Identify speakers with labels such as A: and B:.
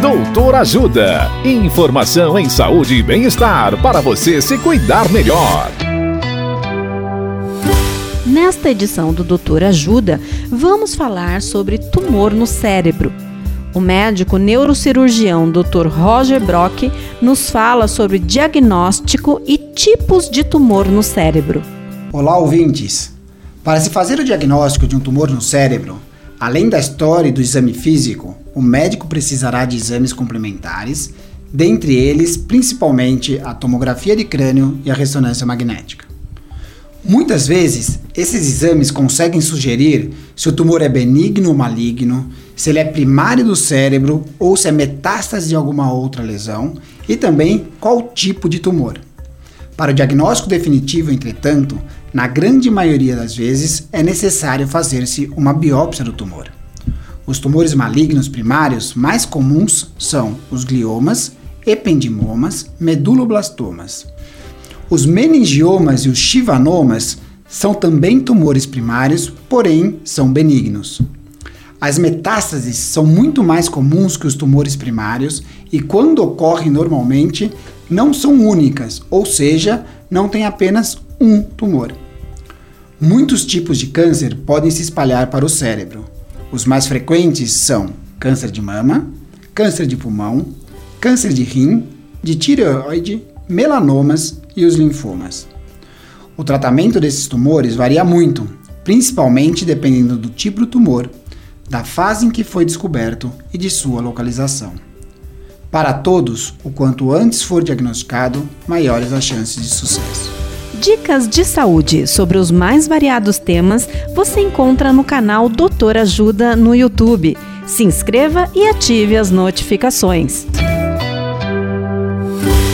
A: Doutor Ajuda. Informação em saúde e bem-estar para você se cuidar melhor.
B: Nesta edição do Doutor Ajuda, vamos falar sobre tumor no cérebro. O médico neurocirurgião Dr. Roger Brock nos fala sobre diagnóstico e tipos de tumor no cérebro.
C: Olá, ouvintes! Para se fazer o diagnóstico de um tumor no cérebro, além da história e do exame físico, o médico precisará de exames complementares, dentre eles principalmente a tomografia de crânio e a ressonância magnética. Muitas vezes, esses exames conseguem sugerir se o tumor é benigno ou maligno, se ele é primário do cérebro ou se é metástase de alguma outra lesão e também qual tipo de tumor. Para o diagnóstico definitivo, entretanto, na grande maioria das vezes é necessário fazer-se uma biópsia do tumor. Os tumores malignos primários mais comuns são os gliomas, ependimomas, meduloblastomas. Os meningiomas e os chivanomas são também tumores primários, porém são benignos. As metástases são muito mais comuns que os tumores primários e, quando ocorrem normalmente, não são únicas, ou seja, não tem apenas um tumor. Muitos tipos de câncer podem se espalhar para o cérebro. Os mais frequentes são câncer de mama, câncer de pulmão, câncer de rim, de tireoide, melanomas e os linfomas. O tratamento desses tumores varia muito, principalmente dependendo do tipo do tumor, da fase em que foi descoberto e de sua localização. Para todos, o quanto antes for diagnosticado, maiores as chances de sucesso.
B: Dicas de saúde sobre os mais variados temas você encontra no canal Doutor Ajuda no YouTube. Se inscreva e ative as notificações.